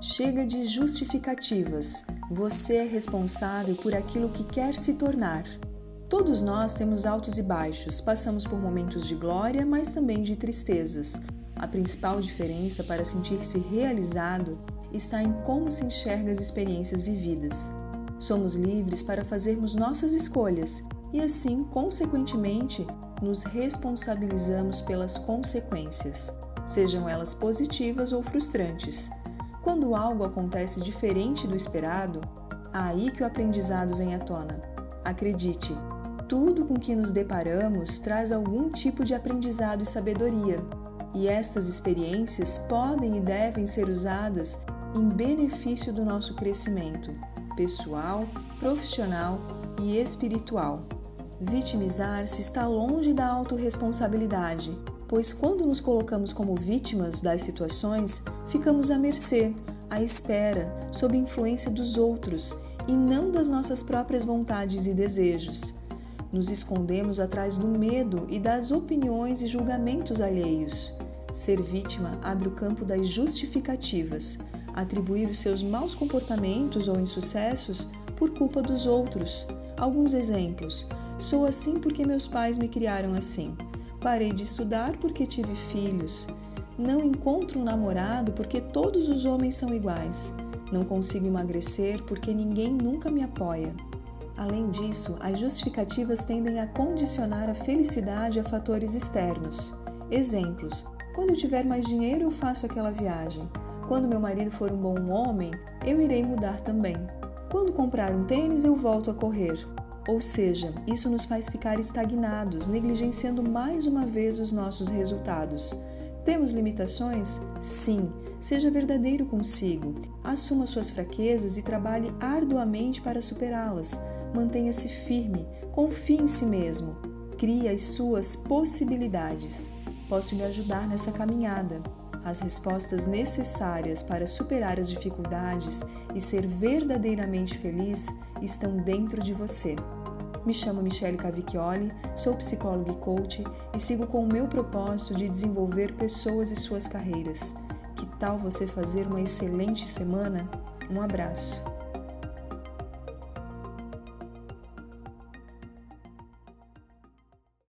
Chega de justificativas. Você é responsável por aquilo que quer se tornar. Todos nós temos altos e baixos, passamos por momentos de glória, mas também de tristezas. A principal diferença para sentir-se realizado está em como se enxerga as experiências vividas. Somos livres para fazermos nossas escolhas e, assim, consequentemente, nos responsabilizamos pelas consequências, sejam elas positivas ou frustrantes. Quando algo acontece diferente do esperado, aí que o aprendizado vem à tona. Acredite, tudo com que nos deparamos traz algum tipo de aprendizado e sabedoria, e estas experiências podem e devem ser usadas em benefício do nosso crescimento pessoal, profissional e espiritual. Vitimizar-se está longe da autorresponsabilidade, pois quando nos colocamos como vítimas das situações, ficamos à mercê, à espera, sob influência dos outros e não das nossas próprias vontades e desejos. Nos escondemos atrás do medo e das opiniões e julgamentos alheios. Ser vítima abre o campo das justificativas, atribuir os seus maus comportamentos ou insucessos por culpa dos outros. Alguns exemplos: Sou assim porque meus pais me criaram assim. Parei de estudar porque tive filhos. Não encontro um namorado porque todos os homens são iguais. Não consigo emagrecer porque ninguém nunca me apoia. Além disso, as justificativas tendem a condicionar a felicidade a fatores externos. Exemplos: quando eu tiver mais dinheiro, eu faço aquela viagem. Quando meu marido for um bom homem, eu irei mudar também. Quando comprar um tênis, eu volto a correr. Ou seja, isso nos faz ficar estagnados, negligenciando mais uma vez os nossos resultados. Temos limitações? Sim. Seja verdadeiro consigo. Assuma suas fraquezas e trabalhe arduamente para superá-las. Mantenha-se firme, confie em si mesmo. Crie as suas possibilidades. Posso lhe ajudar nessa caminhada. As respostas necessárias para superar as dificuldades e ser verdadeiramente feliz estão dentro de você. Me chamo Michele Cavicchioli, sou psicóloga e coach e sigo com o meu propósito de desenvolver pessoas e suas carreiras. Que tal você fazer uma excelente semana? Um abraço!